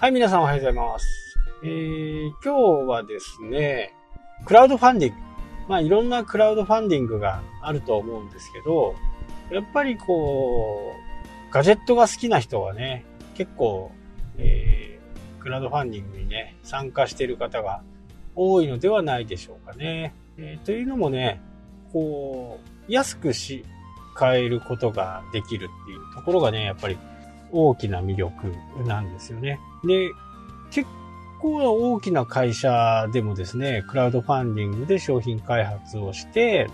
はい、皆さんおはようございます。えー、今日はですね、クラウドファンディング。まあ、いろんなクラウドファンディングがあると思うんですけど、やっぱりこう、ガジェットが好きな人はね、結構、えー、クラウドファンディングにね、参加している方が多いのではないでしょうかね。えー、というのもね、こう、安くし、買えることができるっていうところがね、やっぱり大きな魅力なんですよね。で、結構大きな会社でもですね、クラウドファンディングで商品開発をして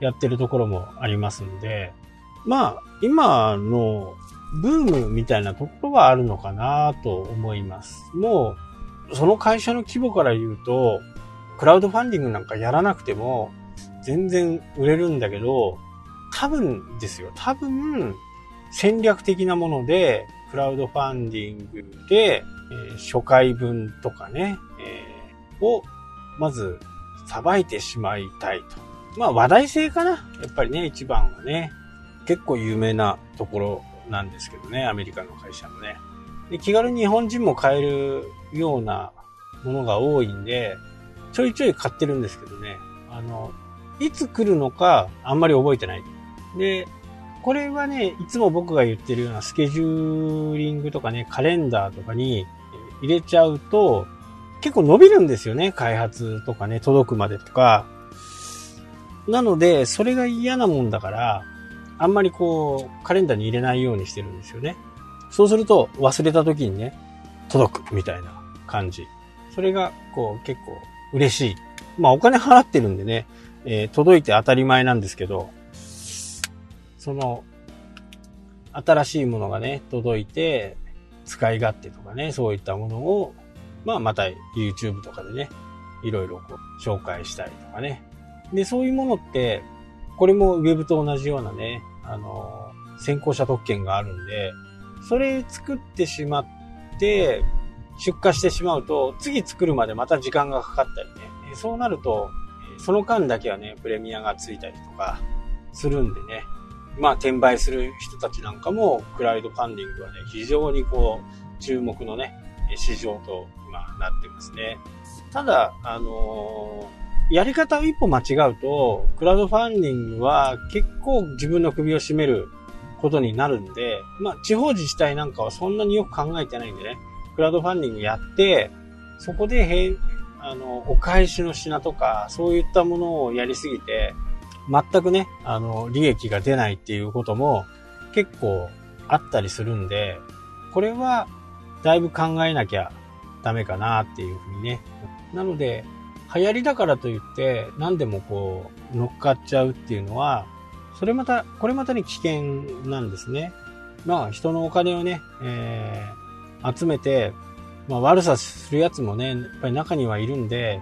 やってるところもありますんで、まあ、今のブームみたいなところはあるのかなと思います。もう、その会社の規模から言うと、クラウドファンディングなんかやらなくても全然売れるんだけど、多分ですよ、多分戦略的なもので、クラウドファンディングで、えー、初回分とかね、えー、を、まず、さばいてしまいたいと。まあ話題性かな？やっぱりね、一番はね。結構有名なところなんですけどね、アメリカの会社のね。で気軽に日本人も買えるようなものが多いんで、ちょいちょい買ってるんですけどね。あの、いつ来るのかあんまり覚えてない。で、これはね、いつも僕が言ってるようなスケジューリングとかね、カレンダーとかに入れちゃうと、結構伸びるんですよね。開発とかね、届くまでとか。なので、それが嫌なもんだから、あんまりこう、カレンダーに入れないようにしてるんですよね。そうすると、忘れた時にね、届くみたいな感じ。それが、こう、結構嬉しい。まあ、お金払ってるんでね、えー、届いて当たり前なんですけど、その、新しいものがね、届いて、使い勝手とかね、そういったものを、まあまた YouTube とかでね、いろいろこう紹介したりとかね。で、そういうものって、これも Web と同じようなね、あの、先行者特権があるんで、それ作ってしまって、出荷してしまうと、次作るまでまた時間がかかったりね。そうなると、その間だけはね、プレミアがついたりとかするんでね、まあ、転売する人たちなんかも、クラウドファンディングはね、非常にこう、注目のね、市場と今なってますね。ただ、あのー、やり方を一歩間違うと、クラウドファンディングは結構自分の首を絞めることになるんで、まあ、地方自治体なんかはそんなによく考えてないんでね、クラウドファンディングやって、そこで、へあの、お返しの品とか、そういったものをやりすぎて、全くね、あの、利益が出ないっていうことも結構あったりするんで、これはだいぶ考えなきゃダメかなっていうふうにね。なので、流行りだからといって何でもこう乗っかっちゃうっていうのは、それまた、これまたに危険なんですね。まあ人のお金をね、えー、集めて、まあ悪さするやつもね、やっぱり中にはいるんで、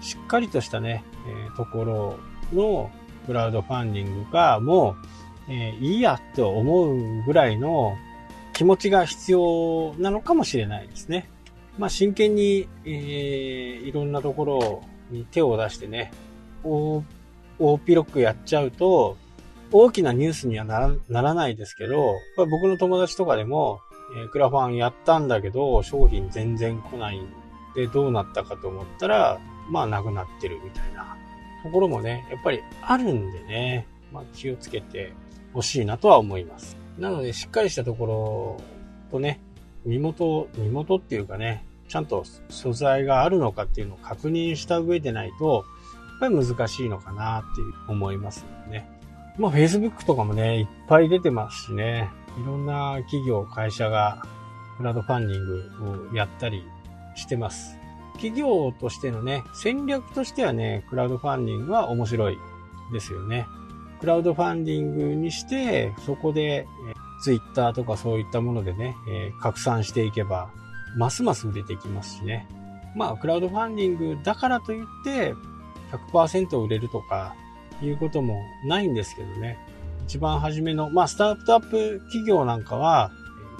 しっかりとしたね、えー、ところのクラウドファンディングがもう、えー、いいやって思うぐらいの気持ちが必要なのかもしれないですね。まあ、真剣に、えー、いろんなところに手を出してね、大、大ピロックやっちゃうと、大きなニュースにはならならないですけど、僕の友達とかでも、えー、クラファンやったんだけど、商品全然来ないんで、どうなったかと思ったら、まあ、なくなってるみたいなところもね、やっぱりあるんでね、まあ、気をつけてほしいなとは思います。なので、しっかりしたところとね、身元、身元っていうかね、ちゃんと素材があるのかっていうのを確認した上でないと、やっぱり難しいのかなっていう思いますのでね。まあ Facebook とかもね、いっぱい出てますしね、いろんな企業、会社がクラウドファンディングをやったりしてます。企業としてのね、戦略としてはね、クラウドファンディングは面白いですよね。クラウドファンディングにして、そこで、ツイッターとかそういったものでね、えー、拡散していけば、ますます売れていきますしね。まあ、クラウドファンディングだからといって、100%売れるとか、いうこともないんですけどね。一番初めの、まあ、スタートアップ企業なんかは、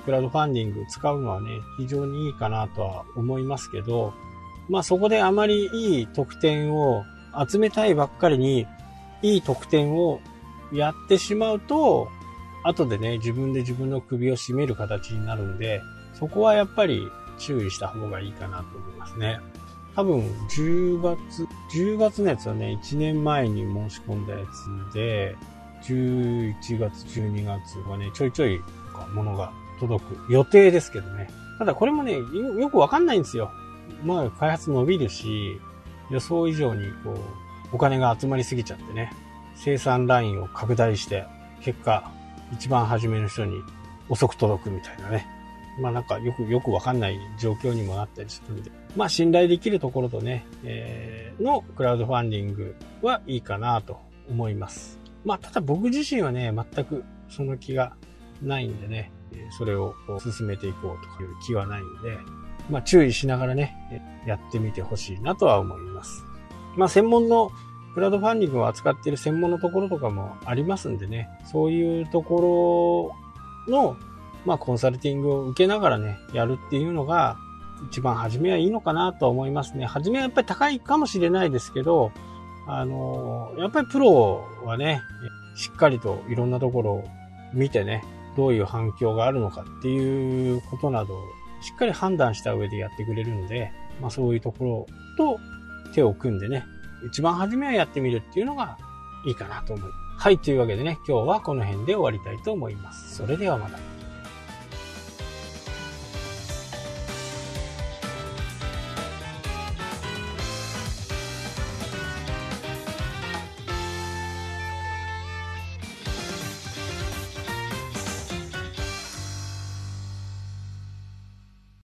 クラウドファンディング使うのはね、非常にいいかなとは思いますけど、まあそこであまりいい得点を集めたいばっかりに、いい得点をやってしまうと、後でね、自分で自分の首を絞める形になるんで、そこはやっぱり注意した方がいいかなと思いますね。多分、10月、10月のやつはね、1年前に申し込んだやつで、11月、12月はね、ちょいちょい物が届く予定ですけどね。ただこれもね、よくわかんないんですよ。まあ、開発伸びるし、予想以上にこう、お金が集まりすぎちゃってね、生産ラインを拡大して、結果、一番初めの人に遅く届くみたいなね。まあなんかよくよくわかんない状況にもなったりするんで。まあ信頼できるところとね、えー、のクラウドファンディングはいいかなと思います。まあただ僕自身はね、全くその気がないんでね、それを進めていこうとかいう気はないんで、まあ注意しながらね、やってみてほしいなとは思います。まあ専門のクラウドファンディングを扱っている専門のところとかもありますんでね、そういうところの、まあ、コンサルティングを受けながらね、やるっていうのが、一番初めはいいのかなと思いますね。初めはやっぱり高いかもしれないですけど、あの、やっぱりプロはね、しっかりといろんなところを見てね、どういう反響があるのかっていうことなどをしっかり判断した上でやってくれるので、まあそういうところと手を組んでね、一番初めはやってみるっていうのがいいかなと思う。はい、というわけでね、今日はこの辺で終わりたいと思います。それではまた。